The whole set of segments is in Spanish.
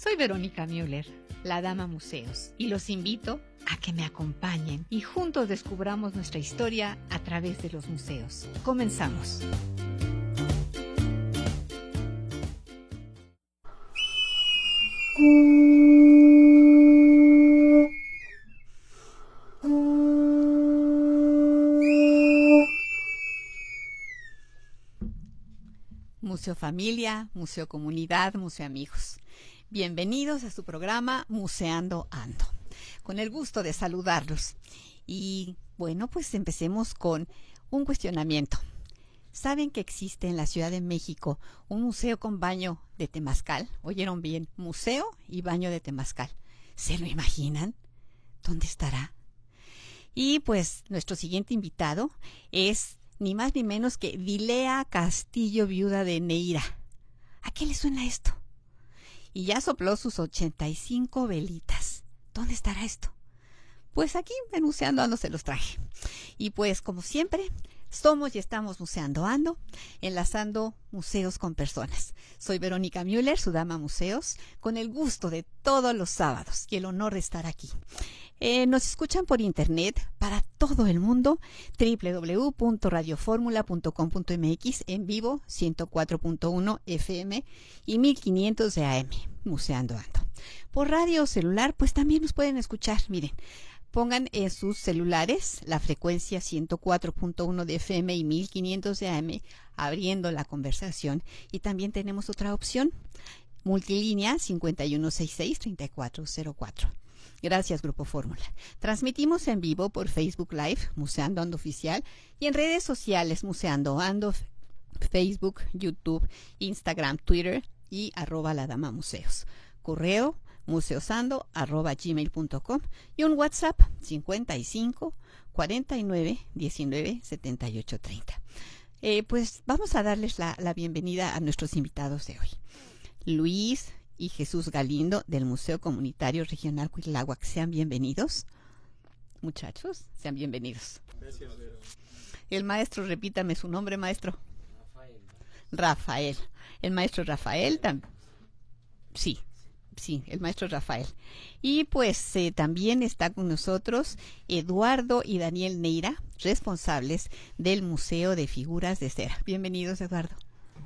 Soy Verónica Müller, la Dama Museos, y los invito a que me acompañen y juntos descubramos nuestra historia a través de los museos. Comenzamos. Museo Familia, Museo Comunidad, Museo Amigos. Bienvenidos a su programa Museando Ando. Con el gusto de saludarlos. Y bueno, pues empecemos con un cuestionamiento. ¿Saben que existe en la Ciudad de México un museo con baño de temazcal? Oyeron bien, museo y baño de temazcal. ¿Se lo imaginan? ¿Dónde estará? Y pues nuestro siguiente invitado es ni más ni menos que Dilea Castillo, viuda de Neira. ¿A qué le suena esto? Y ya sopló sus 85 velitas. ¿Dónde estará esto? Pues aquí, Museando Ando, se los traje. Y pues, como siempre, somos y estamos Museando Ando, enlazando museos con personas. Soy Verónica Müller, su dama museos, con el gusto de todos los sábados y el honor de estar aquí. Eh, nos escuchan por internet para todo el mundo, www.radioformula.com.mx en vivo 104.1 FM y 1500 de AM, Museando Ando. Por radio celular, pues también nos pueden escuchar, miren. Pongan en sus celulares la frecuencia 104.1 de FM y 1500 de AM, abriendo la conversación. Y también tenemos otra opción, multilínea 5166-3404. Gracias, Grupo Fórmula. Transmitimos en vivo por Facebook Live, Museando Ando Oficial, y en redes sociales, Museando Ando, Facebook, YouTube, Instagram, Twitter y arroba la dama museos. Correo museosando arroba gmail.com y un WhatsApp 55 49 19 78 30. pues vamos a darles la, la bienvenida a nuestros invitados de hoy. Luis, y Jesús Galindo del Museo Comunitario Regional Cuitláhuac. Sean bienvenidos. Muchachos, sean bienvenidos. Gracias, El maestro, repítame su nombre, maestro. Rafael. Rafael. El maestro Rafael también. Sí, sí, el maestro Rafael. Y pues eh, también está con nosotros Eduardo y Daniel Neira, responsables del Museo de Figuras de Cera. Bienvenidos, Eduardo.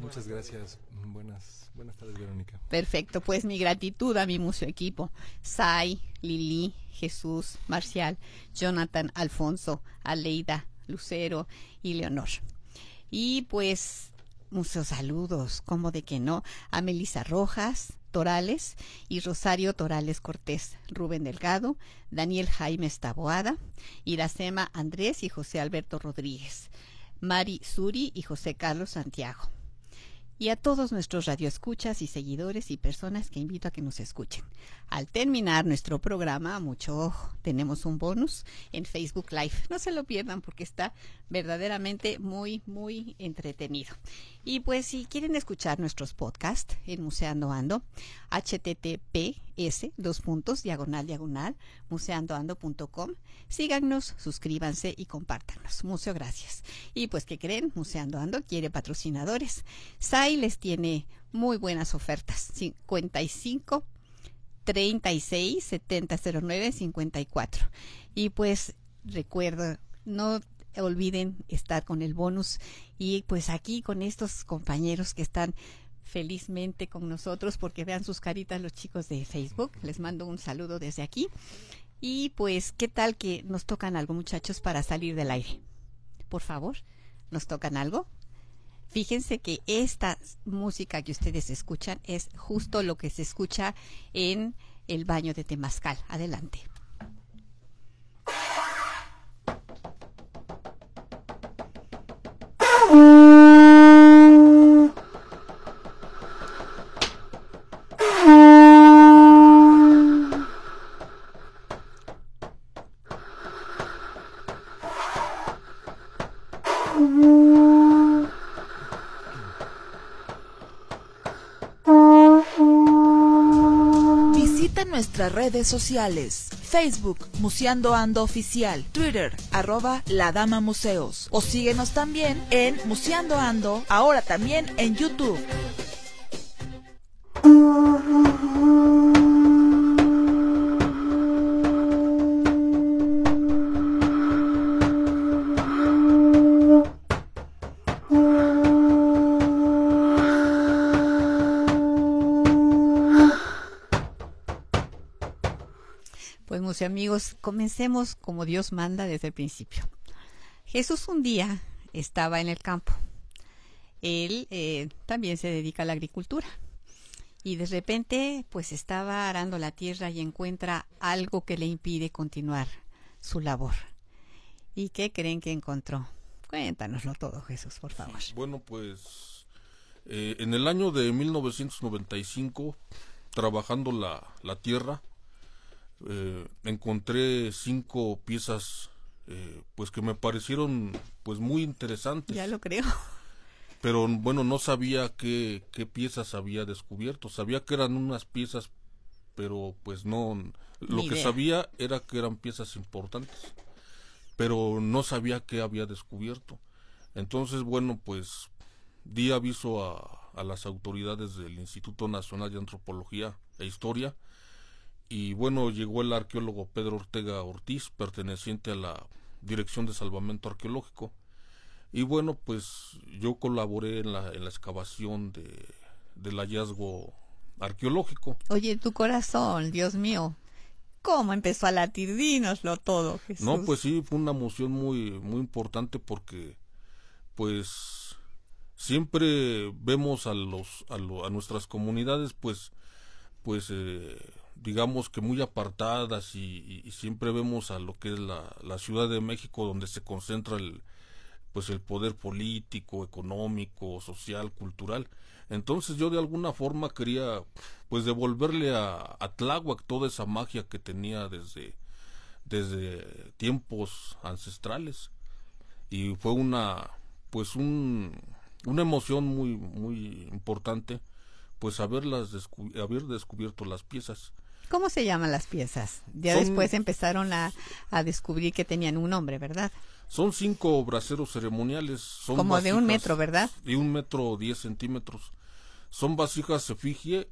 Muchas gracias. Buenas Buenas tardes, Verónica. Perfecto, pues mi gratitud a mi museo equipo. Sai, Lili, Jesús, Marcial, Jonathan, Alfonso, Aleida, Lucero y Leonor. Y pues muchos saludos, como de que no, a Melisa Rojas, Torales y Rosario Torales Cortés, Rubén Delgado, Daniel Jaime Estaboada, Iracema Andrés y José Alberto Rodríguez, Mari Suri y José Carlos Santiago y a todos nuestros radioescuchas y seguidores y personas que invito a que nos escuchen. Al terminar nuestro programa, mucho ojo, tenemos un bonus en Facebook Live. No se lo pierdan porque está verdaderamente muy, muy entretenido. Y pues si quieren escuchar nuestros podcasts en Museando Ando, https dos puntos diagonal diagonal museandoando.com. Síganos, suscríbanse y compártanos. Museo gracias. Y pues que creen, Museando Ando quiere patrocinadores. SAI les tiene muy buenas ofertas. 55 36 7009 54. Y pues recuerda, no olviden estar con el bonus y pues aquí con estos compañeros que están felizmente con nosotros porque vean sus caritas los chicos de Facebook. Les mando un saludo desde aquí. Y pues, ¿qué tal que nos tocan algo muchachos para salir del aire? Por favor, ¿nos tocan algo? Fíjense que esta música que ustedes escuchan es justo lo que se escucha en el baño de Temazcal. Adelante. Redes sociales. Facebook, Museando Ando Oficial. Twitter, arroba La Dama Museos. O síguenos también en Museando Ando, ahora también en YouTube. Amigos, comencemos como Dios manda desde el principio. Jesús un día estaba en el campo. Él eh, también se dedica a la agricultura. Y de repente, pues estaba arando la tierra y encuentra algo que le impide continuar su labor. ¿Y qué creen que encontró? Cuéntanoslo todo, Jesús, por favor. Bueno, pues eh, en el año de 1995, trabajando la, la tierra, eh, encontré cinco piezas eh, pues que me parecieron pues muy interesantes. Ya lo creo. Pero bueno, no sabía qué, qué piezas había descubierto. Sabía que eran unas piezas, pero pues no... Lo que sabía era que eran piezas importantes, pero no sabía qué había descubierto. Entonces, bueno, pues di aviso a, a las autoridades del Instituto Nacional de Antropología e Historia y bueno, llegó el arqueólogo Pedro Ortega Ortiz, perteneciente a la Dirección de Salvamento Arqueológico. Y bueno, pues yo colaboré en la, en la excavación de, del hallazgo arqueológico. Oye, tu corazón, Dios mío, ¿cómo empezó a latir? Dínoslo todo, Jesús. No, pues sí, fue una emoción muy, muy importante porque, pues, siempre vemos a los, a, a nuestras comunidades, pues, pues, eh, digamos que muy apartadas y, siempre vemos a lo que es la, la, Ciudad de México donde se concentra el pues el poder político, económico, social, cultural. Entonces yo de alguna forma quería pues devolverle a, a Tláhuac toda esa magia que tenía desde desde tiempos ancestrales y fue una pues un, una emoción muy muy importante pues haberlas haber descubierto las piezas ¿Cómo se llaman las piezas? Ya después empezaron a, descubrir que tenían un nombre, ¿verdad? Son cinco braseros ceremoniales. Son Como de un metro, ¿verdad? De un metro diez centímetros. Son vasijas efigie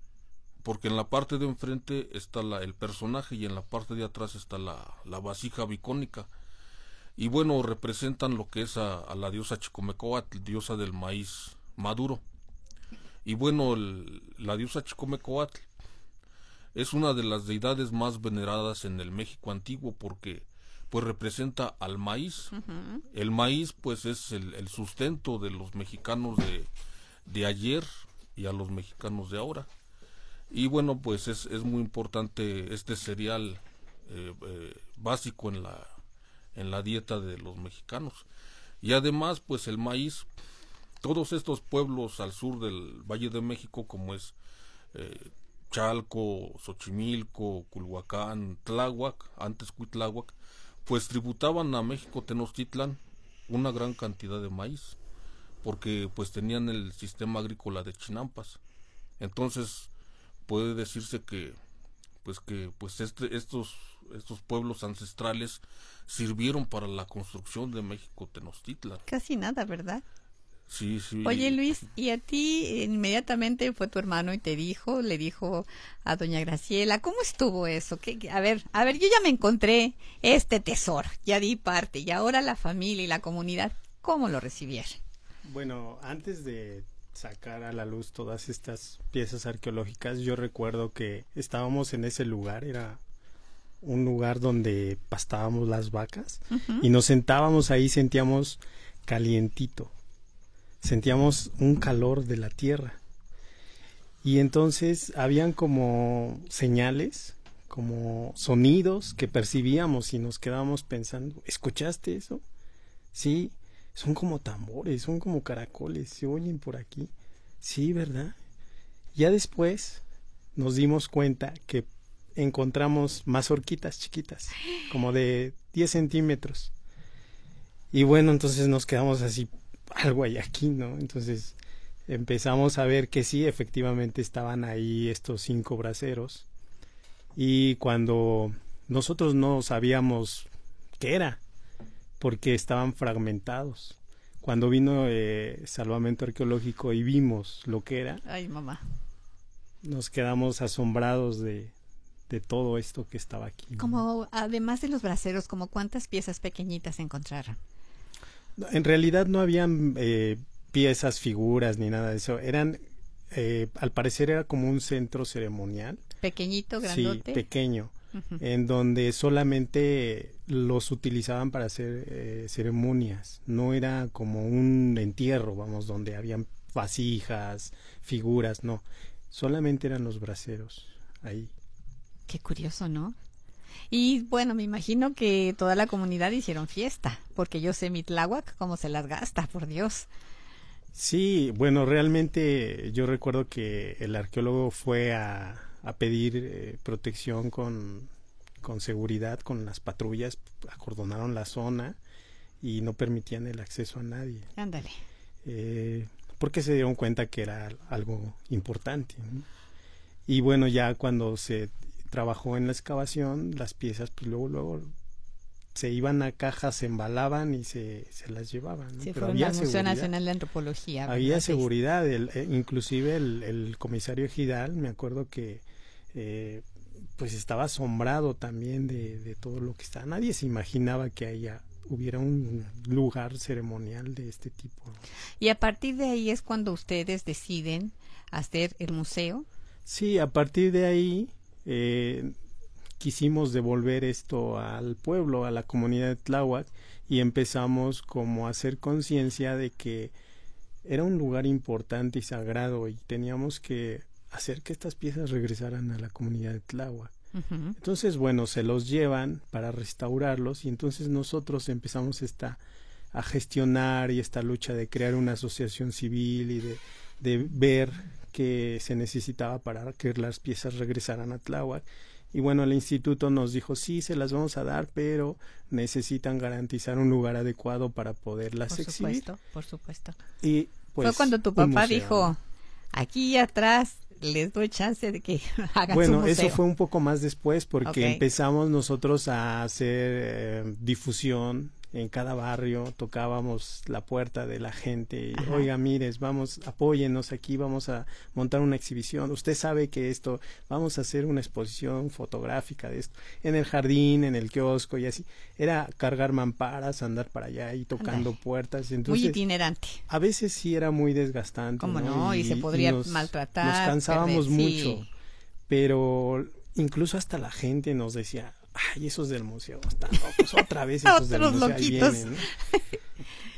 porque en la parte de enfrente está la, el personaje y en la parte de atrás está la, la vasija bicónica. Y bueno, representan lo que es a, la diosa Chicomecoatl, diosa del maíz maduro. Y bueno, la diosa Chicomecoatl es una de las deidades más veneradas en el México antiguo porque pues representa al maíz. El maíz pues es el, sustento de los mexicanos de, de, ayer y a los mexicanos de ahora. Y bueno pues es, es muy importante este cereal eh, eh, básico en la, en la dieta de los mexicanos. Y además pues el maíz, todos estos pueblos al sur del Valle de México como es eh, Chalco, Xochimilco, Culhuacán, Tláhuac, antes Cuitláhuac, pues tributaban a México Tenochtitlan una gran cantidad de maíz, porque pues tenían el sistema agrícola de Chinampas. Entonces, puede decirse que pues que pues este, estos estos pueblos ancestrales sirvieron para la construcción de México Tenochtitlan. Casi nada, ¿verdad? Sí, sí. Oye Luis, y a ti inmediatamente fue tu hermano y te dijo, le dijo a doña Graciela, ¿cómo estuvo eso? a ver, a ver, yo ya me encontré este tesoro, ya di parte y ahora la familia y la comunidad, ¿cómo lo recibieron? Bueno, antes de sacar a la luz todas estas piezas arqueológicas, yo recuerdo que estábamos en ese lugar, era un lugar donde pastábamos las vacas y nos sentábamos ahí, sentíamos calientito sentíamos un calor de la tierra. Y entonces habían como señales, como sonidos que percibíamos y nos quedábamos pensando, ¿escuchaste eso? Sí, son como tambores, son como caracoles, se oyen por aquí. Sí, ¿verdad? Ya después nos dimos cuenta que encontramos más horquitas chiquitas, como de 10 centímetros. Y bueno, entonces nos quedamos así algo hay aquí, ¿no? Entonces empezamos a ver que sí, efectivamente estaban ahí estos cinco braceros. Y cuando nosotros no sabíamos qué era, porque estaban fragmentados. Cuando vino eh, Salvamento Arqueológico y vimos lo que era, Ay, mamá. nos quedamos asombrados de, de todo esto que estaba aquí. Como, además de los braceros, como cuántas piezas pequeñitas encontraron. En realidad no habían eh, piezas, figuras ni nada de eso. Eran, eh, al parecer era como un centro ceremonial. Pequeñito, grandote. Sí, pequeño. en donde solamente los utilizaban para hacer eh, ceremonias, no era como un entierro, vamos, donde habían vasijas, figuras, no, solamente eran los braseros ahí. Qué curioso, ¿no? Y bueno, me imagino que toda la comunidad hicieron fiesta, porque yo sé Mitláhuac cómo se las gasta, por Dios. Sí, bueno, realmente yo recuerdo que el arqueólogo fue a, a pedir eh, protección con, con seguridad, con las patrullas, acordonaron la zona y no permitían el acceso a nadie. Ándale. Eh, porque se dieron cuenta que era algo importante. ¿no? Y bueno, ya cuando se trabajó en la excavación, las piezas, pues luego, luego se iban a cajas, se embalaban y se, se las llevaban. ¿no? Sí, Pero había al Museo seguridad. Nacional de Antropología. ¿verdad? Había seguridad, el, eh, inclusive el, el comisario Ejidal, me acuerdo que eh, pues estaba asombrado también de, de todo lo que está. Nadie se imaginaba que haya hubiera un lugar ceremonial de este tipo. Y a partir de ahí es cuando ustedes deciden hacer el museo. Sí, a partir de ahí eh, quisimos devolver esto al pueblo, a la comunidad de Tláhuac, y empezamos como a hacer conciencia de que era un lugar importante y sagrado y teníamos que hacer que estas piezas regresaran a la comunidad de Tláhuac. Entonces, bueno, se los llevan para restaurarlos y entonces nosotros empezamos esta a gestionar y esta lucha de crear una asociación civil y de, de ver que se necesitaba para que las piezas regresaran a Tláhuac. Y bueno, el instituto nos dijo, sí, se las vamos a dar, pero necesitan garantizar un lugar adecuado para poderlas Por exhibir. supuesto, por supuesto. Y pues, Fue cuando tu papá dijo, aquí atrás les doy chance de que hagan su Bueno, museo. eso fue un poco más después porque empezamos nosotros a hacer eh, difusión en cada barrio, tocábamos la puerta de la gente, Ajá. oiga, mires, vamos, apóyennos aquí, vamos a montar una exhibición, usted sabe que esto, vamos a hacer una exposición fotográfica de esto, en el jardín, en el kiosco y así, era cargar mamparas, andar para allá y tocando puertas, Muy iguinerante. a veces sí era muy desgastante. ¿Cómo no? Y se podría maltratar, Nos cansábamos perder, sí. mucho. Pero incluso hasta la gente nos decía, ay, esos del museo están locos, otra vez esos del museo ahí vienen", ¿no?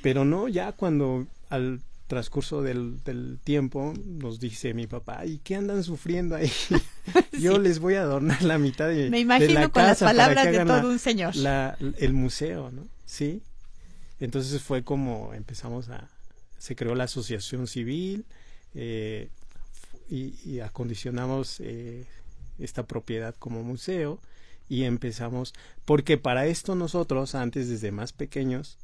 Pero no, ya cuando al transcurso del, del tiempo nos dice mi papá, ¿y qué andan sufriendo ahí? Yo les voy a adornar la mitad de, Me de imagino la con las casa para palabras de todo la- un señor. la- el museo, ¿no? Sí. Entonces fue como empezamos a, se creó la asociación civil eh, y, y acondicionamos eh, esta propiedad como museo y empezamos, porque para esto nosotros antes desde más pequeños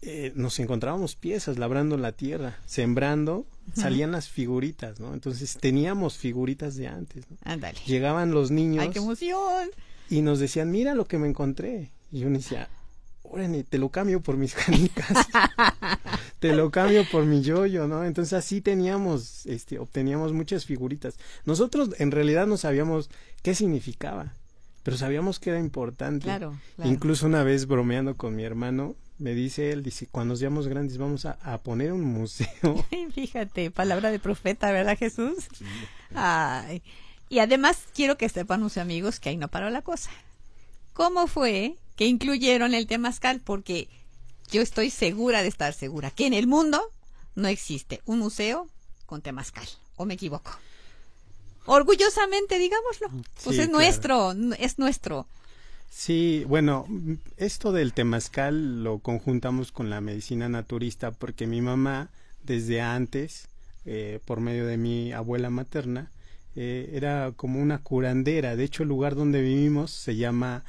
eh, nos encontrábamos piezas labrando la tierra, sembrando, salían las figuritas, ¿no? Entonces teníamos figuritas de antes, ¿no? Ándale. Llegaban los niños ¡Ay, qué emoción! y nos decían, mira lo que me encontré. Y yo decía, órale, te lo cambio por mis canicas. te lo cambio por mi yoyo, ¿no? Entonces así teníamos, este, obteníamos muchas figuritas. Nosotros en realidad no sabíamos qué significaba, pero sabíamos que era importante. Claro, claro. Incluso una vez bromeando con mi hermano, me dice él, dice, cuando nos seamos grandes vamos a, a poner un museo. Fíjate, palabra de profeta, ¿verdad, Jesús? Ay. Y además quiero que sepan, mis amigos, que ahí no paró la cosa. ¿Cómo fue que incluyeron el temazcal? Porque yo estoy segura de estar segura que en el mundo no existe un museo con temazcal. ¿O me equivoco? Orgullosamente, digámoslo. Pues Sí, es claro. nuestro, es nuestro. Sí, bueno, esto del temazcal lo conjuntamos con la medicina naturista porque mi mamá desde antes, eh, por medio de mi abuela materna, eh, era como una curandera. De hecho, el lugar donde vivimos se llama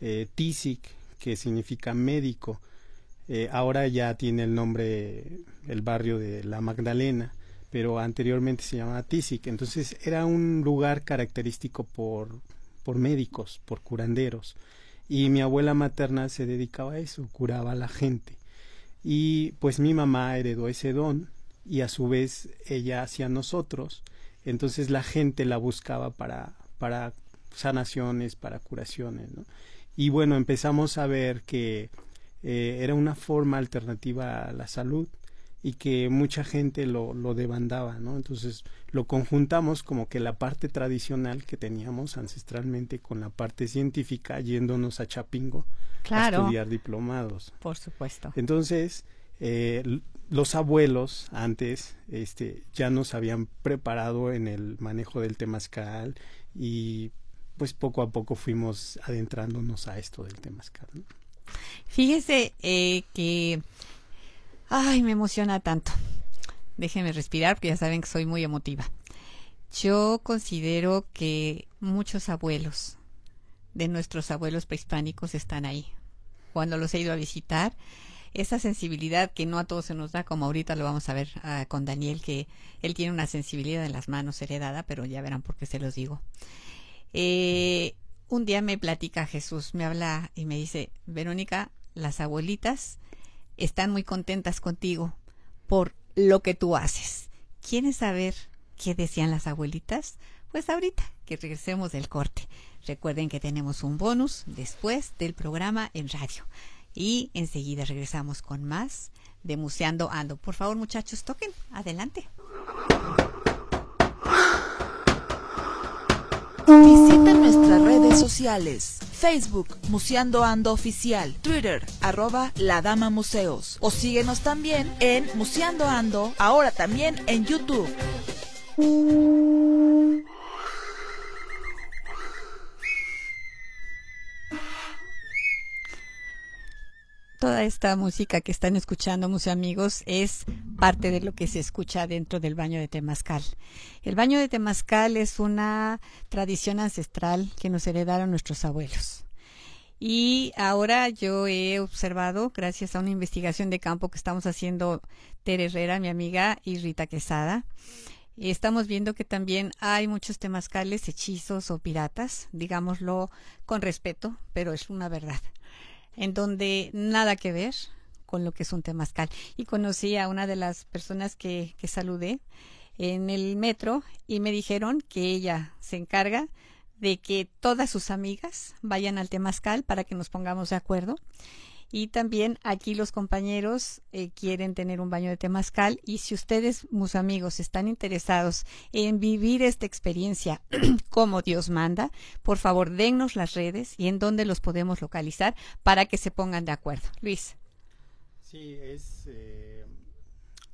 eh, Tisic, que significa médico. Eh, ahora ya tiene el nombre el barrio de La Magdalena, pero anteriormente se llamaba Tisic. Entonces era un lugar característico por, por médicos, por curanderos. Y mi abuela materna se dedicaba a eso, curaba a la gente. Y pues mi mamá heredó ese don y a su vez ella hacia nosotros. Entonces la gente la buscaba para, para sanaciones, para curaciones. Y bueno, empezamos a ver que eh, era una forma alternativa a la salud y que mucha gente lo, lo demandaba, ¿no? Entonces lo conjuntamos como que la parte tradicional que teníamos ancestralmente con la parte científica yéndonos a Chapingo a estudiar diplomados. Por supuesto. Entonces, eh, los abuelos antes este, ya nos habían preparado en el manejo del temazcal y pues poco a poco fuimos adentrándonos a esto del temazcal. ¿no? Fíjese eh, que Ay, me emociona tanto. Déjenme respirar porque ya saben que soy muy emotiva. Yo considero que muchos abuelos de nuestros abuelos prehispánicos están ahí. Cuando los he ido a visitar, esa sensibilidad que no a todos se nos da, como ahorita lo vamos a ver ah, con Daniel, que él tiene una sensibilidad en las manos heredada, pero ya verán por qué se los digo. Eh, un día me platica Jesús, me habla y me dice, Verónica, las abuelitas están muy contentas contigo por lo que tú haces. ¿Quieres saber qué decían las abuelitas? Pues ahorita que regresemos del corte. Recuerden que tenemos un bonus después del programa en radio. Y enseguida regresamos con más de Museando Ando. Por favor, muchachos, toquen. Adelante. Visita nuestras redes sociales. Facebook, Museando Ando Oficial. Twitter, arroba La Dama Museos. O síguenos también en Museando Ando, ahora también en YouTube. Toda esta música que están escuchando, mis amigos, es parte de lo que se escucha dentro del baño de Temazcal. El baño de Temazcal es una tradición ancestral que nos heredaron nuestros abuelos. Y ahora yo he observado, gracias a una investigación de campo que estamos haciendo Tere Herrera, mi amiga, y Rita Quesada, estamos viendo que también hay muchos temazcales hechizos o piratas, digámoslo con respeto, pero es una verdad en donde nada que ver con lo que es un temazcal. Y conocí a una de las personas que, que saludé en el metro y me dijeron que ella se encarga de que todas sus amigas vayan al temazcal para que nos pongamos de acuerdo y también aquí los compañeros eh, quieren tener un baño de temazcal y si ustedes, mis amigos, están interesados en vivir esta experiencia como Dios manda, por favor dennos las redes y en dónde los podemos localizar para que se pongan de acuerdo. Luis. Sí, es, eh,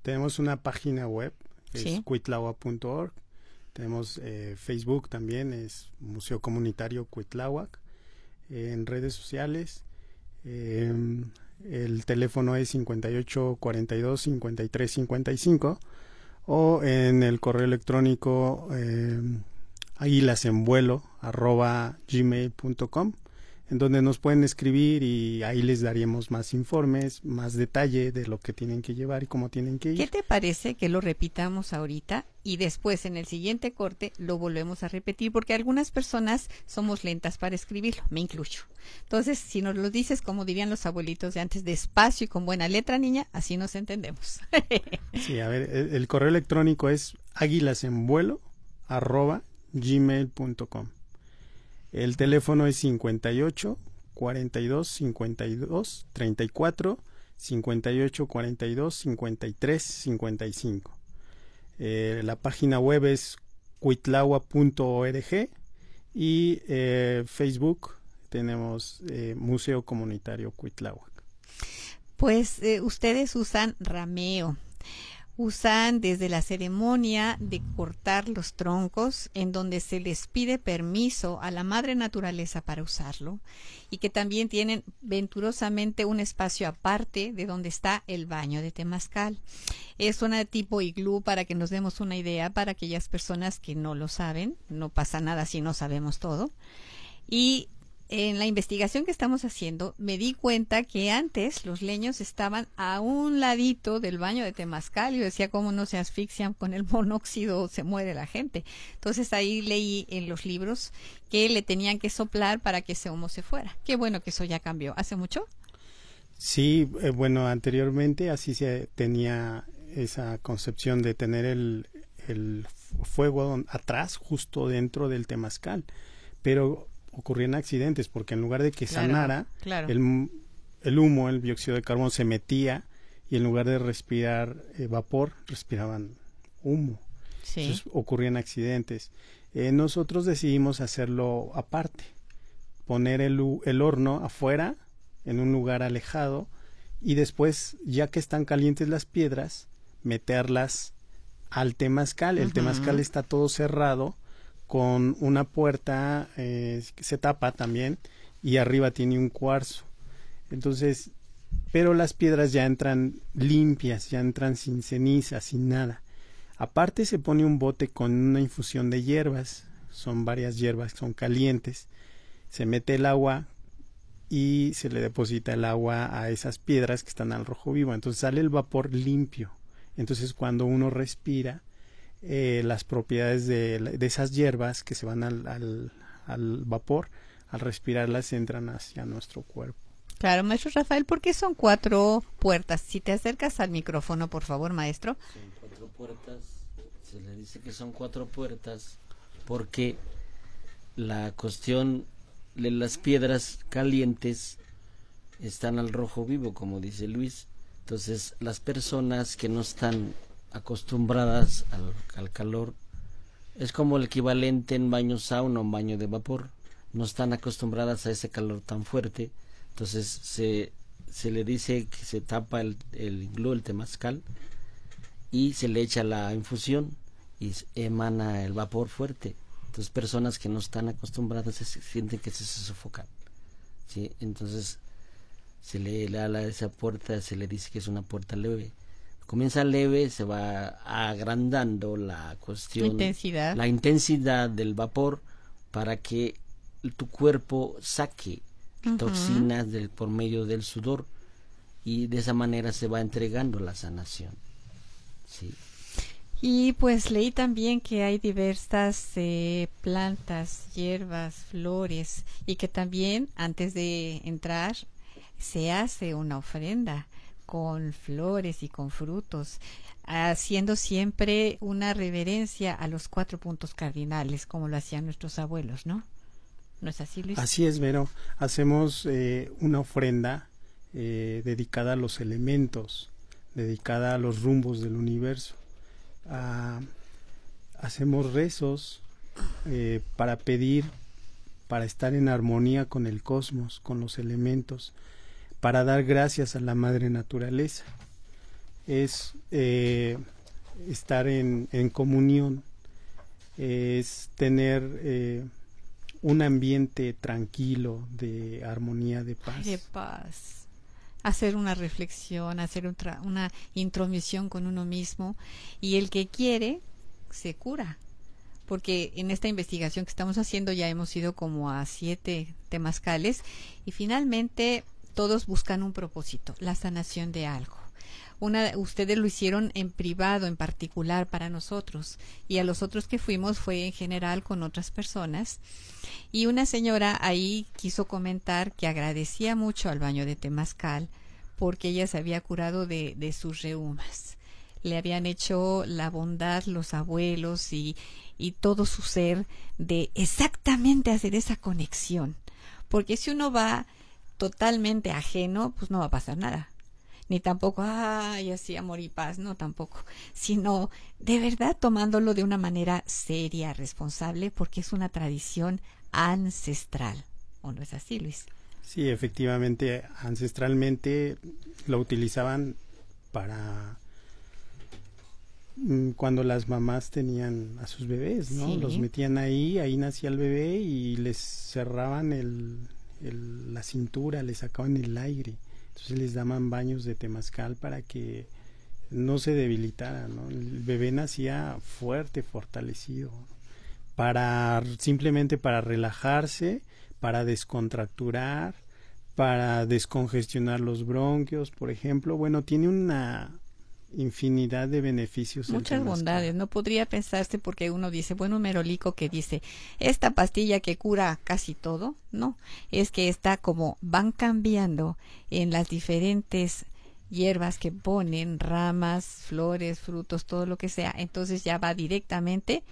tenemos una página web, es cuitlahuac.org. Tenemos eh, Facebook también, es Museo Comunitario Cuitláhuac. en redes sociales eh, el teléfono es 58 42 53 55 o en el correo electrónico eh, águilasenvuelo arroba gmail.com en donde nos pueden escribir y ahí les daríamos más informes, más detalle de lo que tienen que llevar y cómo tienen que ir. ¿Qué te parece que lo repitamos ahorita y después en el siguiente corte lo volvemos a repetir? Porque algunas personas somos lentas para escribirlo, me incluyo. Entonces, si nos lo dices, como dirían los abuelitos de antes, despacio y con buena letra, niña, así nos entendemos. sí, a ver, el, correo electrónico es águilasenvuelo arroba gmail.com. El teléfono es 58 42 52 34 58 42 53 55. la página web es cuitlagua.org y eh, Facebook tenemos eh, Museo Comunitario Cuitláhuac. Pues eh, ustedes usan rameo usan desde la ceremonia de cortar los troncos, en donde se les pide permiso a la madre naturaleza para usarlo, y que también tienen venturosamente un espacio aparte de donde está el baño de temazcal. Es una tipo iglú para que nos demos una idea para aquellas personas que no lo saben, no pasa nada si no sabemos todo. Y en la investigación que estamos haciendo, me di cuenta que antes los leños estaban a un ladito del baño de Temazcal. Yo decía, ¿cómo no se asfixian con el monóxido? Se muere la gente. Entonces ahí leí en los libros que le tenían que soplar para que ese humo se fuera. Qué bueno que eso ya cambió. ¿Hace mucho? Sí, eh, bueno, anteriormente así se tenía esa concepción de tener el, el fuego atrás, justo dentro del temazcal. Pero ocurrían accidentes porque en lugar de que sanara, El, el, humo, el dióxido de carbono se metía y en lugar de respirar eh, vapor, respiraban humo. Sí. Entonces ocurrían accidentes. Eh, nosotros decidimos hacerlo aparte, poner el, el horno afuera, en un lugar alejado, y después, ya que están calientes las piedras, meterlas al temazcal. El Ujú. temazcal está todo cerrado con una puerta eh, que se tapa también y arriba tiene un cuarzo. Entonces, pero las piedras ya entran limpias, ya entran sin ceniza, sin nada. Aparte se pone un bote con una infusión de hierbas, son varias hierbas, son calientes. Se mete el agua y se le deposita el agua a esas piedras que están al rojo vivo. Entonces sale el vapor limpio. Entonces cuando uno respira, eh, las propiedades de, de esas hierbas que se van al, al, al vapor, al respirarlas entran hacia nuestro cuerpo. Claro, maestro Rafael, ¿por qué son cuatro puertas? Si te acercas al micrófono, por favor, maestro. Son cuatro puertas. Se le dice que son cuatro puertas porque la cuestión de las piedras calientes están al rojo vivo, como dice Luis. Entonces, las personas que no están acostumbradas al, al calor es como el equivalente en baño sauna o un baño de vapor. No están acostumbradas a ese calor tan fuerte. Entonces, se, se le dice que se tapa el, el iglú, el temazcal, y se le echa la infusión y emana el vapor fuerte. Entonces personas que no están acostumbradas se, sienten que se, se sofocan. ¿sí? Entonces se le, le habla a esa puerta, se le dice que es una puerta leve. Comienza leve, se va agrandando la cuestión, Intensidad. la intensidad del vapor para que tu cuerpo saque toxinas del, por medio del sudor y de esa manera se va entregando la sanación. Sí. Y pues leí también que hay diversas eh, plantas, hierbas, flores y que también antes de entrar se hace una ofrenda con flores y con frutos, haciendo siempre una reverencia a los cuatro puntos cardinales, como lo hacían nuestros abuelos, ¿no? ¿No es así, Luis? Así es, Vero. Hacemos eh, una ofrenda eh, dedicada a los elementos, dedicada a los rumbos del universo. Ah, hacemos rezos eh, para pedir, para estar en armonía con el cosmos, con los elementos, para dar gracias a la madre naturaleza. Es eh, estar en, en comunión, es tener eh, un ambiente tranquilo, de armonía, de paz. De paz. Hacer una reflexión, hacer una intromisión con uno mismo y el que quiere se cura. Porque en esta investigación que estamos haciendo ya hemos ido como a siete temazcales y finalmente todos buscan un propósito, la sanación de algo. Ustedes lo hicieron en privado, en particular para nosotros, y a los otros que fuimos fue en general con otras personas. Y una señora ahí quiso comentar que agradecía mucho al baño de Temazcal porque ella se había curado de, de sus reumas. Le habían hecho la bondad los abuelos y, y todo su ser de exactamente hacer esa conexión. Porque si uno va totalmente ajeno, pues no va a pasar nada ni tampoco, ay, así amor y paz, no tampoco, sino de verdad tomándolo de una manera seria, responsable, porque es una tradición ancestral. ¿O no es así, Luis? Sí, efectivamente, ancestralmente lo utilizaban para mm, cuando las mamás tenían a sus bebés, ¿no? Sí. Los metían ahí, ahí nacía el bebé y les cerraban el, el- la cintura, les sacaban el aire. Entonces les daban baños de temazcal para que no se debilitara, ¿no? El bebé nacía fuerte, fortalecido, para simplemente para relajarse, para descontracturar, para descongestionar los bronquios, por ejemplo. Bueno, tiene una infinidad de beneficios. Muchas bondades. No podría pensarse porque uno dice, bueno, merolico que dice, esta pastilla que cura casi todo. No, es que está como van cambiando en las diferentes hierbas que ponen, ramas, flores, frutos, todo lo que sea. Entonces ya va directamente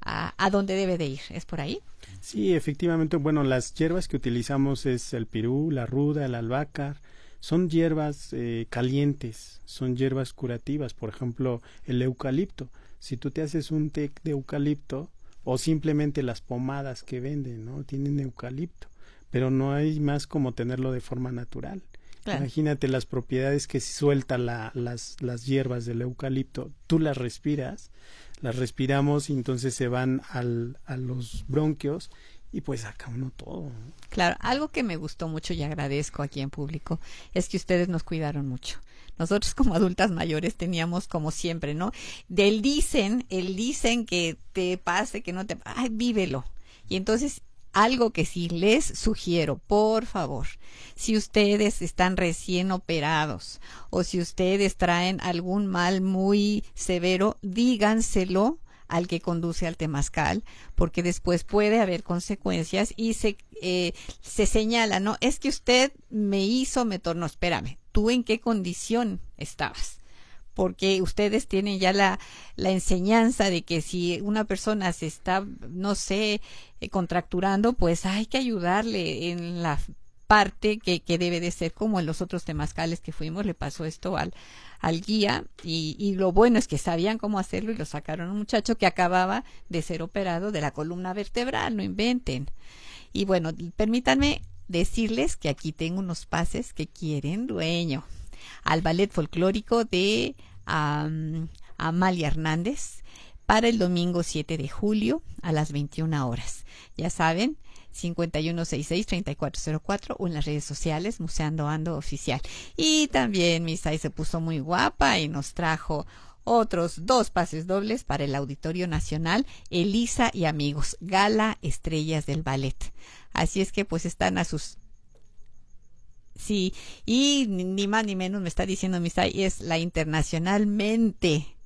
a, a donde debe de ir. ¿Es por ahí? Sí, efectivamente, bueno, las hierbas que utilizamos es el pirú, la ruda, el albácar, son hierbas eh, calientes, son hierbas curativas, por ejemplo, el eucalipto. Si tú te haces un té de eucalipto o simplemente las pomadas que venden, ¿no? Tienen eucalipto, pero no hay más como tenerlo de forma natural. Imagínate las propiedades que suelta la, las, las hierbas del eucalipto, tú las respiras, las respiramos y entonces se van al, a los bronquios y pues saca uno todo. Claro, algo que me gustó mucho y agradezco aquí en público es que ustedes nos cuidaron mucho. Nosotros como adultas mayores teníamos como siempre, ¿no? Del dicen, el dicen que te pase, que no te... Ay, vívelo. Y entonces algo que sí les sugiero, por favor, si ustedes están recién operados o si ustedes traen algún mal muy severo, díganselo al que conduce al temazcal, porque después puede haber consecuencias y se, eh, se señala, ¿no? Es que usted me hizo, me tornó, espérame, ¿tú en qué condición estabas? porque ustedes tienen ya la, la enseñanza de que si una persona se está, no sé, eh, contracturando, pues hay que ayudarle en la parte que, que debe de ser como en los otros temazcales que fuimos, le pasó esto al, al guía y, y, lo bueno es que sabían cómo hacerlo y lo sacaron un muchacho que acababa de ser operado de la columna vertebral, no inventen. Y bueno, permítanme decirles que aquí tengo unos pases que quieren dueño al ballet folclórico de Amalia Hernández para el domingo 7 de julio a las 21 horas. Ya saben, 5166-3404 o en las redes sociales Museando Ando Oficial. Y también Misai se puso muy guapa y nos trajo otros dos pases dobles para el Auditorio Nacional Elisa y amigos, Gala Estrellas del Ballet. Así es que pues están a sus Sí, y ni más ni menos me está diciendo Misai, es la internacionalmente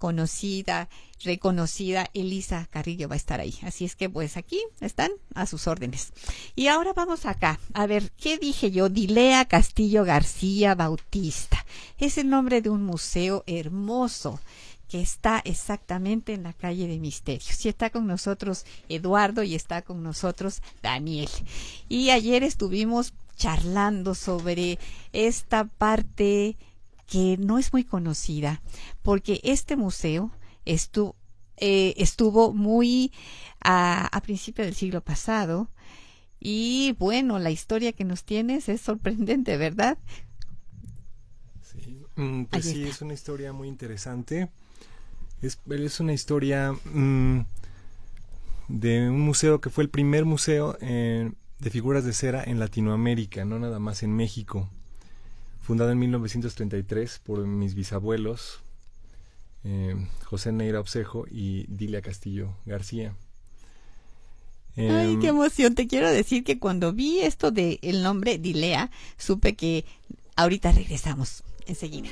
conocida, reconocida Elisa Carrillo va a estar ahí. Así es que pues aquí están a sus órdenes. Y ahora vamos acá. A ver, ¿qué dije yo? Dilea Castillo García Bautista. Es el nombre de un museo hermoso que está exactamente en la calle de Misterios. Y está con nosotros Eduardo y está con nosotros Daniel. Y ayer estuvimos charlando sobre esta parte que no es muy conocida, porque este museo estuvo, eh, estuvo muy a, a principios del siglo pasado y bueno, la historia que nos tienes es sorprendente, ¿verdad? Sí, mm, pues sí, es una historia muy interesante. Es, es una historia mm, de un museo que fue el primer museo en de figuras de cera en Latinoamérica, no nada más en México. Fundado en 1933 por mis bisabuelos, eh, José Neira Obsejo y Dilia Castillo García. Ay, qué em, emoción. Te quiero decir que cuando vi esto del el nombre Dilea, supe que ahorita regresamos enseguida.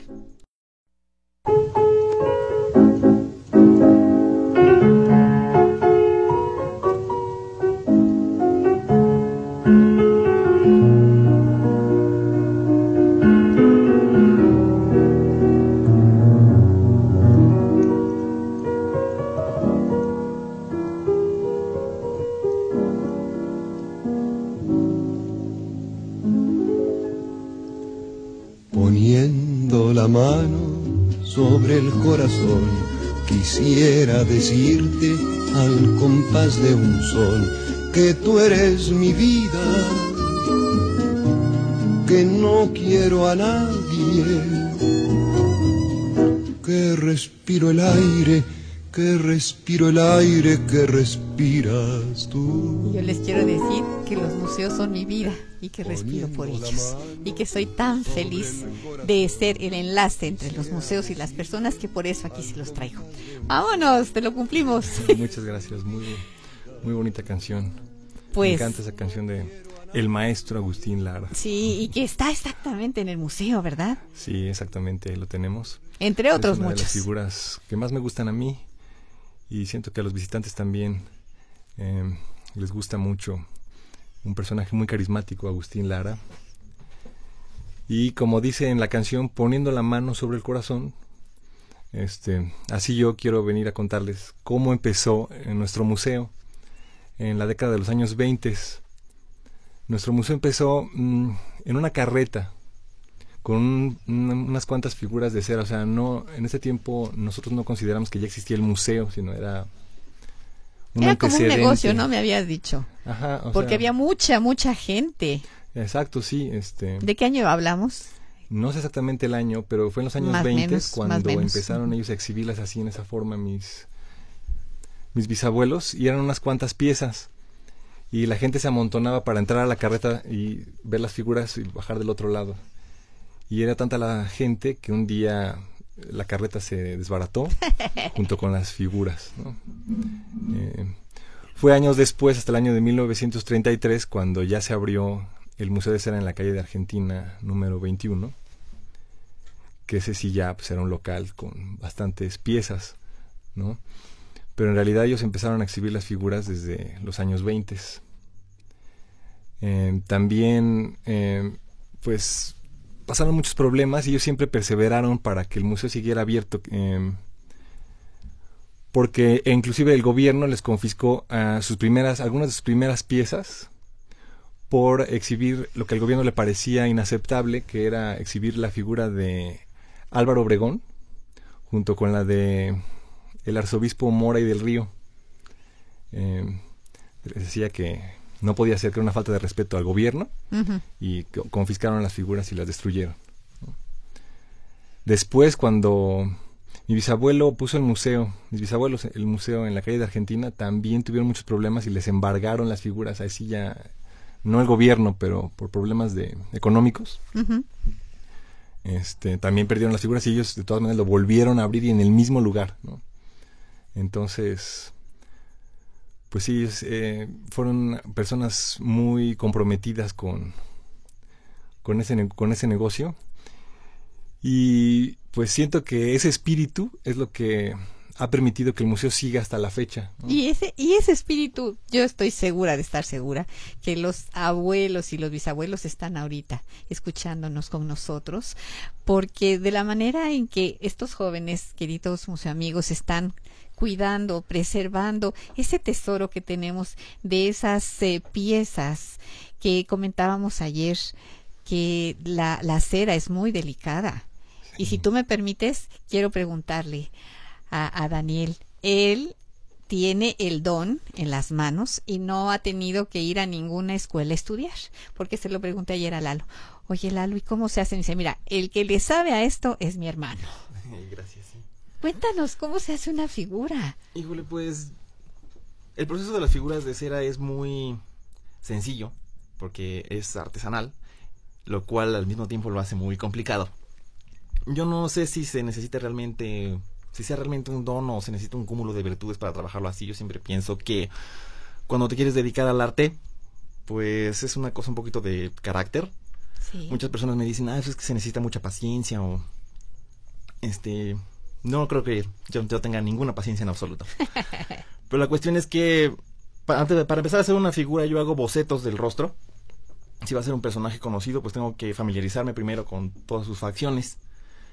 El corazón. Quisiera decirte al compás de un sol que tú eres mi vida, que no quiero a nadie, que respiro el aire que respiro el aire que respiras tú. Yo les quiero decir que los museos son mi vida y que respiro por ellos y que soy tan feliz de ser el enlace entre los museos y las personas que por eso aquí se los traigo. Vámonos, te lo cumplimos. Muchas gracias, muy, muy bonita canción. Pues, Me encanta esa canción de el maestro Agustín Lara. Sí, y que está exactamente en el museo, ¿verdad? Sí, exactamente, lo tenemos. Entre otros es una muchos. De las figuras que más me gustan a mí y siento que a los visitantes también eh, les gusta mucho. Un personaje muy carismático, Agustín Lara. Y como dice en la canción, poniendo la mano sobre el corazón, este, así yo quiero venir a contarles cómo empezó nuestro museo en la década de los años 20. Nuestro museo empezó mm, en una carreta con unas cuantas figuras de cera. O sea, no, en ese tiempo nosotros no consideramos que ya existía el museo, sino era un Era como un negocio, ¿no? Me habías dicho. Ajá, Porque había mucha, mucha gente. Exacto, sí. Este, ¿De qué año hablamos? No sé exactamente el año, pero fue en los años 20 cuando empezaron ellos a exhibirlas así en esa forma mis, mis bisabuelos y eran unas cuantas piezas y la gente se amontonaba para entrar a la carreta y ver las figuras y bajar del otro lado. Y era tanta la gente que un día la carreta se desbarató junto con las figuras. Eh, fue años después, hasta el año de 1933, cuando ya se abrió el Museo de Cera en la calle de Argentina número 21, que ese sí ya pues, era un local con bastantes piezas, ¿no? Pero en realidad ellos empezaron a exhibir las figuras desde los años 20. Em, también, em, pues, pasaron muchos problemas y ellos siempre perseveraron para que el museo siguiera abierto. Em, porque inclusive el gobierno les confiscó a sus primeras, algunas de sus primeras piezas por exhibir lo que al gobierno le parecía inaceptable, que era exhibir la figura de Álvaro Obregón, junto con la de el arzobispo Mora y del Río. Eh, decía que no podía ser que era una falta de respeto al gobierno y confiscaron las figuras y las destruyeron. Después, cuando mi bisabuelo puso el museo, mis bisabuelos el museo en la calle de Argentina, también tuvieron muchos problemas y les embargaron las figuras. Así ya no el gobierno, pero por problemas de económicos. Este, también perdieron las figuras y ellos de todas maneras lo volvieron a abrir y en el mismo lugar, ¿no? Entonces, pues sí, eh, fueron personas muy comprometidas con, con, ese, con ese negocio. Y pues siento que ese espíritu es lo que ha permitido que el museo siga hasta la fecha. Y ese y ese espíritu, yo estoy segura de estar segura que los abuelos y los bisabuelos están ahorita escuchándonos con nosotros, porque de la manera en que estos jóvenes, queridos amigos, están cuidando, preservando ese tesoro que tenemos de esas eh, piezas que comentábamos ayer, que la, la cera es muy delicada. Y si tú me permites, quiero preguntarle, a, Daniel. Él tiene el don en las manos y no ha tenido que ir a ninguna escuela a estudiar, porque se lo pregunté ayer a Lalo. Oye, Lalo, ¿y cómo se hace? Y dice, mira, el que le sabe a esto es mi hermano. Gracias. Cuéntanos, ¿cómo se hace una figura? Híjole, pues el proceso de las figuras de cera es muy sencillo, porque es artesanal, lo cual al mismo tiempo lo hace muy complicado. Yo no sé si se necesita realmente si sea realmente un don o se necesita un cúmulo de virtudes para trabajarlo así. Yo siempre pienso que cuando te quieres dedicar al arte, pues es una cosa un poquito de carácter. Muchas personas me dicen, ah, es que se necesita mucha paciencia o... Este... No creo que yo, tenga ninguna paciencia en absoluto. Pero la cuestión es que para, antes para empezar a hacer una figura yo hago bocetos del rostro. Si va a ser un personaje conocido, pues tengo que familiarizarme primero con todas sus facciones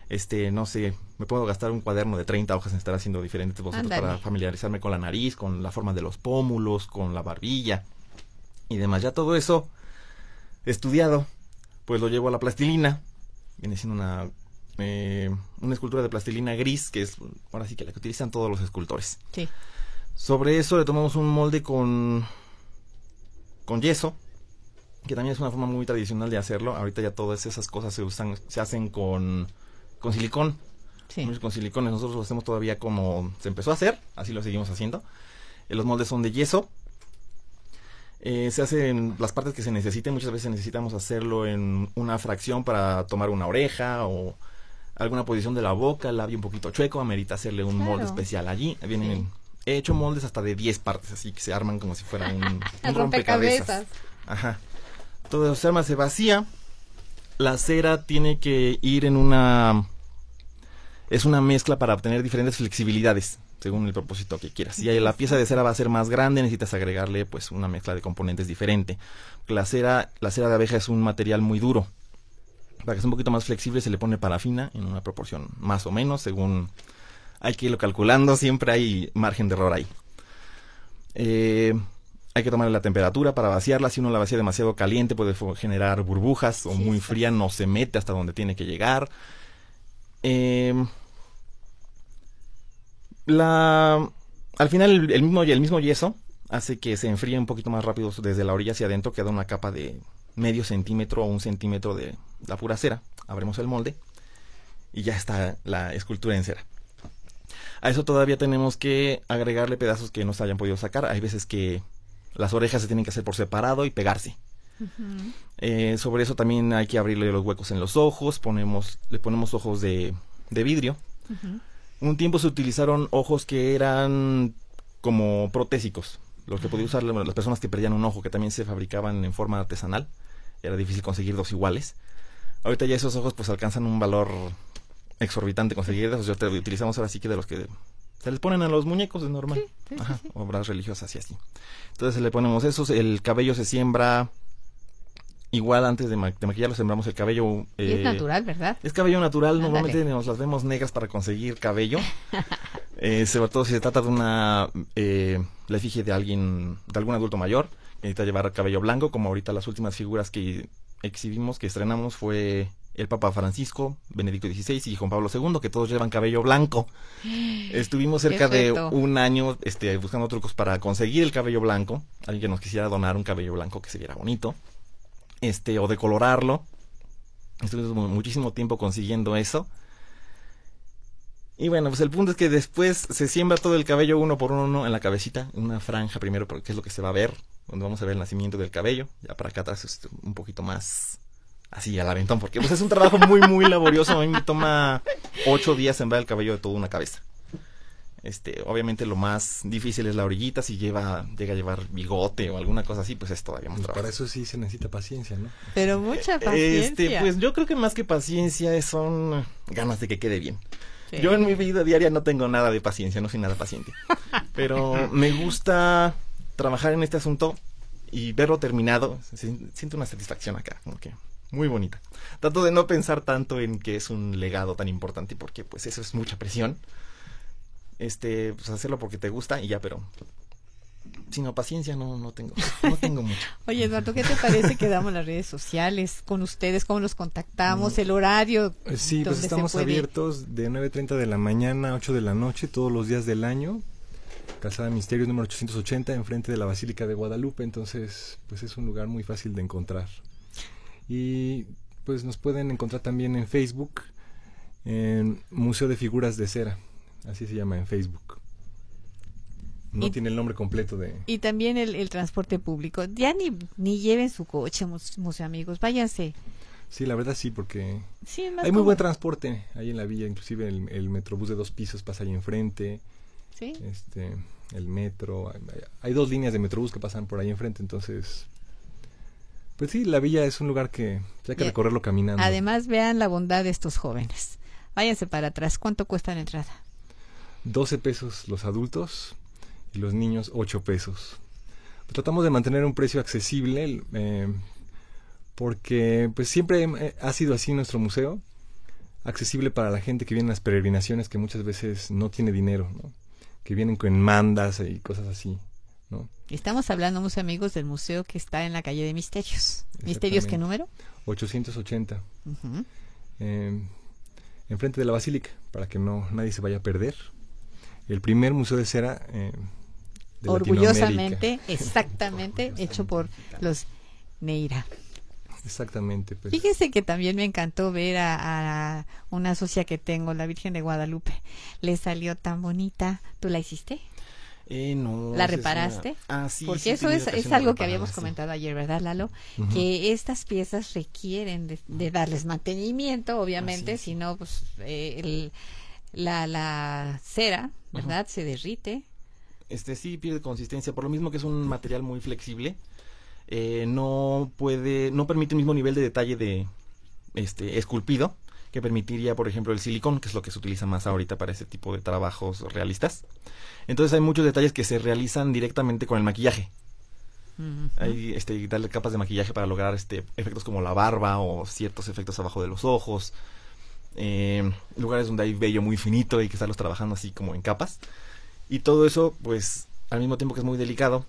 este, no sé, me puedo gastar un cuaderno de 30 hojas en estar haciendo diferentes bocetos para familiarizarme con la nariz, con la forma de los pómulos, con la barbilla y demás. Ya todo eso estudiado, pues lo llevo a la plastilina. Viene siendo una, eh, una escultura de plastilina gris, que es ahora sí que la que utilizan todos los escultores. Sí. Sobre eso le tomamos un molde con, con yeso, que también es una forma muy tradicional de hacerlo. Ahorita ya todas esas cosas se usan, se hacen con con silicón. Sí. Con silicón. Nosotros lo hacemos todavía como se empezó a hacer, así lo seguimos haciendo. Eh, los moldes son de yeso. Eh, se hacen las partes que se necesiten. Muchas veces necesitamos hacerlo en una fracción para tomar una oreja o alguna posición de la boca, el labio un poquito chueco, amerita hacerle un molde especial allí. Vienen, He hecho moldes hasta de 10 partes, así que se arman como si fuera un, rompecabezas. Ajá. Todo se arma, se vacía. La cera tiene que ir en una es una mezcla para obtener diferentes flexibilidades según el propósito que quieras. Si la pieza de cera va a ser más grande, necesitas agregarle pues una mezcla de componentes diferente. La cera, la cera de abeja es un material muy duro. Para que sea un poquito más flexible se le pone parafina en una proporción más o menos, según hay que irlo calculando, siempre hay margen de error ahí. Eh, hay que tomar la temperatura para vaciarla. Si uno la vacía demasiado caliente puede generar burbujas o muy fría no se mete hasta donde tiene que llegar. Em, la, al final el, mismo, el mismo yeso hace que se enfríe un poquito más rápido desde la orilla hacia adentro. Queda una capa de medio centímetro o un centímetro de la pura cera. Abrimos el molde y ya está la escultura en cera. A eso todavía tenemos que agregarle pedazos que no se hayan podido sacar. Hay veces que las orejas se tienen que hacer por separado y pegarse. Eh, sobre eso también hay que abrirle los huecos en los ojos, ponemos, le ponemos ojos de, vidrio. Un tiempo se utilizaron ojos que eran como protésicos, los que podían usar las personas que perdían un ojo, que también se fabricaban en forma artesanal. Era difícil conseguir dos iguales. Ahorita ya esos ojos pues alcanzan un valor exorbitante conseguir esos. utilizamos ahora sí que de los que se les ponen a los muñecos de normal. obras religiosas y así. Entonces le ponemos esos, el cabello se siembra igual antes de, maquillarlo sembramos el cabello. es eh, natural, ¿verdad? Es cabello natural, normalmente nos las vemos negras para conseguir cabello. eh, sobre todo si se trata de una eh, la efigie de alguien, de algún adulto mayor, necesita llevar cabello blanco, como ahorita las últimas figuras que exhibimos, que estrenamos, fue el Papa Francisco, Benedicto XVI y Juan Pablo II, que todos llevan cabello blanco. Estuvimos cerca de un año este, buscando trucos para conseguir el cabello blanco. Alguien que nos quisiera donar un cabello blanco que se viera bonito. Este, o decolorarlo. Estuvimos muchísimo tiempo consiguiendo eso. Y bueno, pues el punto es que después se siembra todo el cabello uno por uno en la cabecita, una franja primero, porque es lo que se va a ver, donde vamos a ver el nacimiento del cabello. Ya para acá atrás es un poquito más así al aventón, porque pues es un trabajo muy, muy laborioso. A mí me toma ocho días sembrar el cabello de toda una cabeza. Este, obviamente lo más difícil es la orillita, si lleva, llega a llevar bigote o alguna cosa así, pues es todavía más pues Para eso sí se necesita paciencia, ¿no? Pero mucha este, paciencia. Este, pues yo creo que más que paciencia son ganas de que quede bien. Yo en mi vida diaria no tengo nada de paciencia, no soy nada paciente. Pero me gusta trabajar en este asunto y verlo terminado. Siento una satisfacción acá, como que muy bonita. Trato de no pensar tanto en que es un legado tan importante porque pues eso es mucha presión. Este, pues hacerlo porque te gusta y ya, pero sino paciencia no, no tengo, no tengo mucho. Oye, Eduardo, ¿qué te parece que damos las redes sociales con ustedes? ¿Cómo los contactamos? ¿El horario? Eh, sí, pues estamos abiertos de 9.30 de la mañana a 8 de la noche todos los días del año. Calzada Misterio número 880, enfrente de la Basílica de Guadalupe. Entonces, pues es un lugar muy fácil de encontrar. Y pues nos pueden encontrar también en Facebook, en Museo de Figuras de Cera, así se llama en Facebook. No tiene el nombre completo de... Y también el, transporte público. Ya ni, ni lleven su coche, museo amigos, váyanse. Sí, la verdad sí, porque hay muy buen transporte ahí en la villa, inclusive el, el, metrobús de dos pisos pasa ahí enfrente. Sí. Este, el metro, hay, hay, dos líneas de metrobús que pasan por ahí enfrente, entonces pues sí, la villa es un lugar que hay que recorrerlo caminando. Además, vean la bondad de estos jóvenes. Váyanse para atrás. ¿Cuánto cuesta la entrada? 12 pesos los adultos y los niños 8 pesos. Tratamos de mantener un precio accesible eh, porque pues siempre eh, ha sido así nuestro museo, accesible para la gente que viene a las peregrinaciones que muchas veces no tiene dinero, ¿no? que vienen con mandas y cosas así. Estamos hablando, mis amigos, del museo que está en la calle de Misterios. ¿Misterios qué número? 880. enfrente de la Basílica, para que no nadie se vaya a perder. El primer museo de cera eh, Orgullosamente, exactamente, hecho por los Neira. Exactamente. Pues. Fíjese que también me encantó ver a, a, una socia que tengo, la Virgen de Guadalupe. Le salió tan bonita. ¿Tú la hiciste? Eh, no, ¿La reparaste? Ah, sí, Porque eso es, es algo que habíamos comentado ayer, ¿verdad, Lalo? Que estas piezas requieren de, darles mantenimiento, obviamente, si no, pues eh, la, la cera, ¿verdad? Se derrite. Este sí pierde consistencia, por lo mismo que es un material muy flexible. Eh, no puede, no permite el mismo nivel de detalle de este esculpido que permitiría, por ejemplo, el silicón, que es lo que se utiliza más ahorita para ese tipo de trabajos realistas. Entonces hay muchos detalles que se realizan directamente con el maquillaje. Hay este, darle capas de maquillaje para lograr este, efectos como la barba o ciertos efectos abajo de los ojos. Eh, lugares donde hay vello muy finito y que estarlos trabajando así como en capas. Y todo eso, pues, al mismo tiempo que es muy delicado,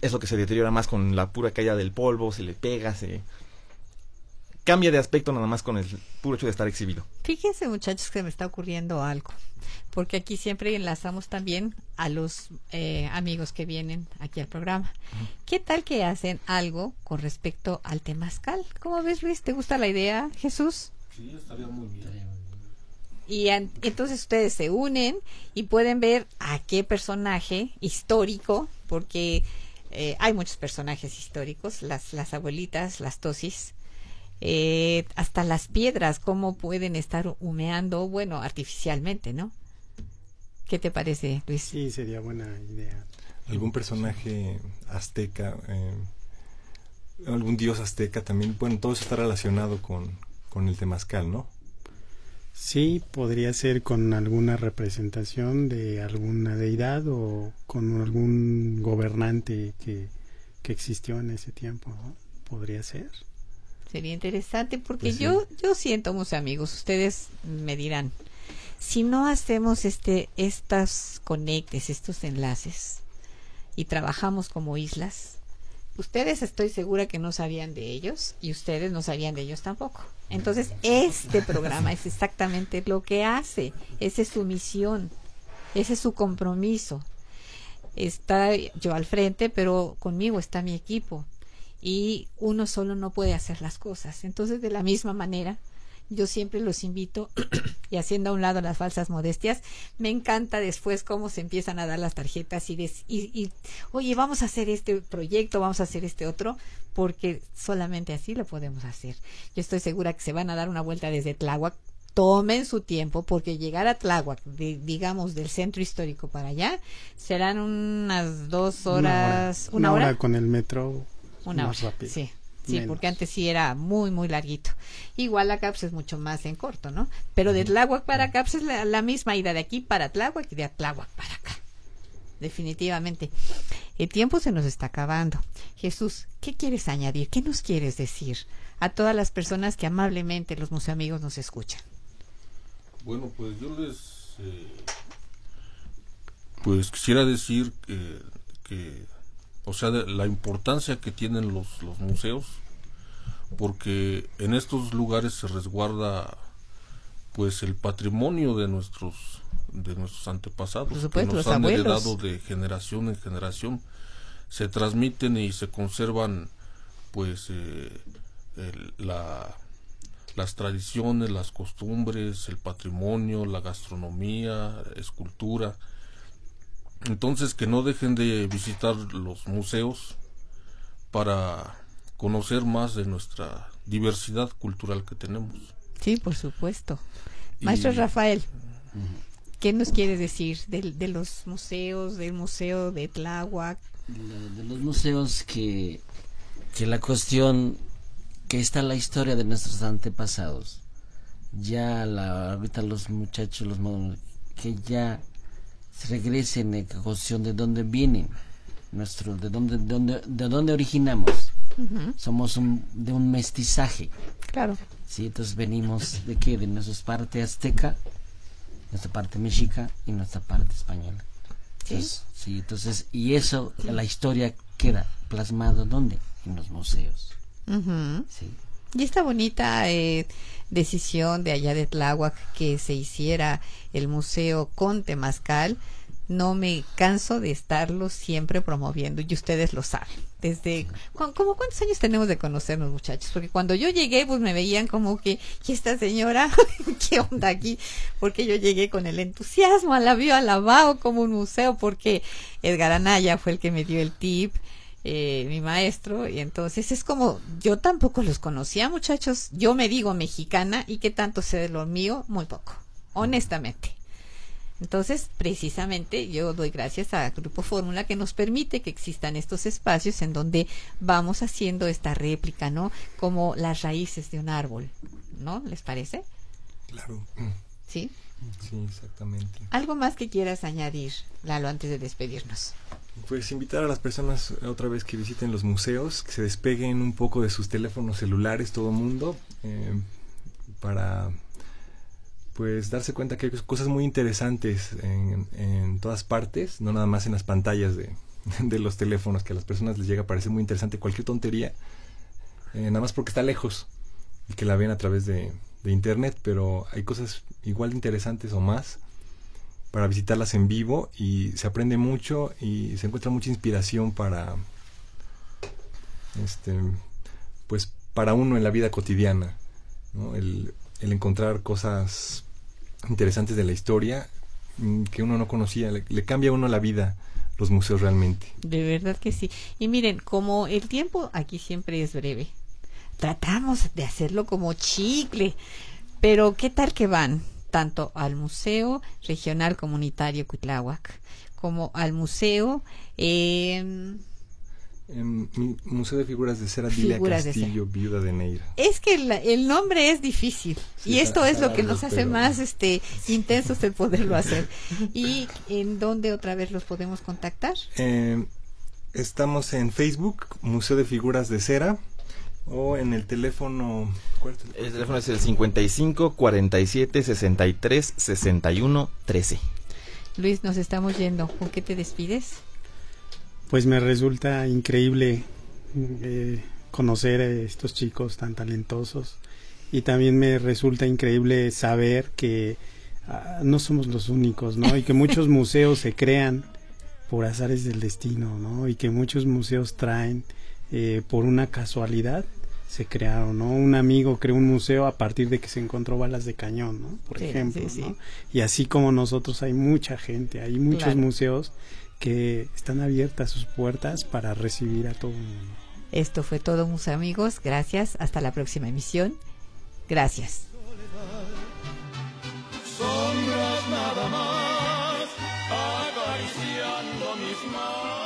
es lo que se deteriora más con la pura caída del polvo, se le pega, se cambia de aspecto nada más con el puro hecho de estar exhibido. Fíjense muchachos que me está ocurriendo algo, porque aquí siempre enlazamos también a los eh, amigos que vienen aquí al programa. ¿Qué tal que hacen algo con respecto al temazcal? ¿Cómo ves Luis? ¿Te gusta la idea Jesús? Sí, estaría muy bien. Y entonces ustedes se unen y pueden ver a qué personaje histórico, porque eh, hay muchos personajes históricos, las, las abuelitas, las tosis, eh, hasta las piedras, cómo pueden estar humeando, bueno, artificialmente, ¿no? ¿Qué te parece, Luis? Sí, sería buena idea. ¿Algún personaje azteca, eh, algún dios azteca también? Bueno, todo eso está relacionado con, con el temazcal, ¿no? Sí, podría ser con alguna representación de alguna deidad o con algún gobernante que, que existió en ese tiempo, ¿no? Podría ser. Sería interesante porque pues yo yo siento, mis amigos, ustedes me dirán, si no hacemos este estas conectes, estos enlaces y trabajamos como islas, ustedes estoy segura que no sabían de ellos y ustedes no sabían de ellos tampoco. Entonces, este programa es exactamente lo que hace, esa es su misión, ese es su compromiso. Está yo al frente, pero conmigo está mi equipo y uno solo no puede hacer las cosas. Entonces, de la misma manera, yo siempre los invito y haciendo a un lado las falsas modestias, me encanta después cómo se empiezan a dar las tarjetas y, y, oye, vamos a hacer este proyecto, vamos a hacer este otro, porque solamente así lo podemos hacer. Yo estoy segura que se van a dar una vuelta desde Tláhuac, tomen su tiempo porque llegar a Tláhuac, digamos del centro histórico para allá, serán unas dos horas, una hora, con el metro una hora. Sí, sí, porque antes sí era muy, muy larguito. Igual la CAPS es mucho más en corto, ¿no? Pero de Tláhuac para CAPS es la, misma ida de aquí para Tláhuac y de Tláhuac para acá. Definitivamente. El tiempo se nos está acabando. Jesús, ¿qué quieres añadir? ¿Qué nos quieres decir a todas las personas que amablemente los museoamigos nos escuchan? Bueno, pues yo les... Eh, pues quisiera decir que o sea, de la importancia que tienen los, los museos, porque en estos lugares se resguarda pues el patrimonio de nuestros de nuestros antepasados que nos han heredado de generación en generación. Se transmiten y se conservan pues eh, la, las tradiciones las costumbres el patrimonio la gastronomía escultura entonces que no dejen de visitar los museos para conocer más de nuestra diversidad cultural que tenemos. Sí, por supuesto. Maestro Rafael, ¿qué nos quiere decir de, de, los museos, del museo de Tláhuac? De, los museos que, que la cuestión, que está la historia de nuestros antepasados. Ya la, ahorita los muchachos, los que ya regresen en cuestión de dónde vienen, nuestro, de dónde, de dónde, de dónde originamos. Somos un, de un mestizaje. Claro. Sí, entonces venimos de qué? De nuestra parte azteca, nuestra parte mexica y nuestra parte española. ¿Sí? sí, entonces, y eso, la historia queda plasmado ¿dónde? En los museos. sí. Y esta bonita eh, decisión de allá de Tláhuac que se hiciera el museo con Temazcal, no me canso de estarlo siempre promoviendo y ustedes lo saben. Desde, ¿cómo cuántos años tenemos de conocernos muchachos? Porque cuando yo llegué pues me veían como que, ¿y esta señora? ¿Qué onda aquí? Porque yo llegué con el entusiasmo, la vio alabado como un museo porque Edgar Anaya fue el que me dio el tip eh, mi maestro, y entonces es como, yo tampoco los conocía, muchachos, yo me digo mexicana y que tanto sé de lo mío, muy poco, honestamente. Entonces, precisamente yo doy gracias a Grupo Fórmula que nos permite que existan estos espacios en donde vamos haciendo esta réplica, ¿no? Como las raíces de un árbol, ¿no? ¿Les parece? Claro. ¿Sí? Sí, exactamente. ¿Algo más que quieras añadir, Lalo, antes de despedirnos? Pues invitar a las personas otra vez que visiten los museos, que se despeguen un poco de sus teléfonos celulares, todo el mundo, eh, para pues darse cuenta que hay cosas muy interesantes en, en, todas partes, no nada más en las pantallas de, de los teléfonos, que a las personas les llega a parecer muy interesante cualquier tontería, eh, nada más porque está lejos y que la ven a través de, de internet, pero hay cosas igual de interesantes o más para visitarlas en vivo y se aprende mucho y se encuentra mucha inspiración para este pues para uno en la vida cotidiana el, el, encontrar cosas interesantes de la historia mm, que uno no conocía le, le, cambia a uno la vida los museos realmente. De verdad que sí. Y miren como el tiempo aquí siempre es breve tratamos de hacerlo como chicle pero qué tal que van tanto al Museo Regional Comunitario Cuitláhuac como al Museo eh, Museo de Figuras de Cera Dilia Castillo, Viuda de Neira. Es que el nombre es difícil sí, y esto es lo que nos hace más este intensos el poderlo hacer. ¿Y en dónde otra vez los podemos contactar? Eh, estamos en Facebook, Museo de Figuras de Cera o en el teléfono. El, el teléfono es el 55 47 63 61 13. Luis, nos estamos yendo. ¿Con qué te despides? Pues me resulta increíble eh, conocer a estos chicos tan talentosos y también me resulta increíble saber que uh, no somos los únicos, ¿no? Y que muchos museos se crean por azares del destino, ¿no? Y que muchos museos traen eh, por una casualidad se crearon, ¿no? Un amigo creó un museo a partir de que se encontró balas de cañón, ¿no? Por sí, ejemplo, sí, ¿no? Y así como nosotros hay mucha gente, hay muchos claro. museos que están abiertas sus puertas para recibir a todo el mundo. Esto fue todo, mis amigos. Gracias. Hasta la próxima emisión. Gracias. Sombras nada más, acariciando mis manos.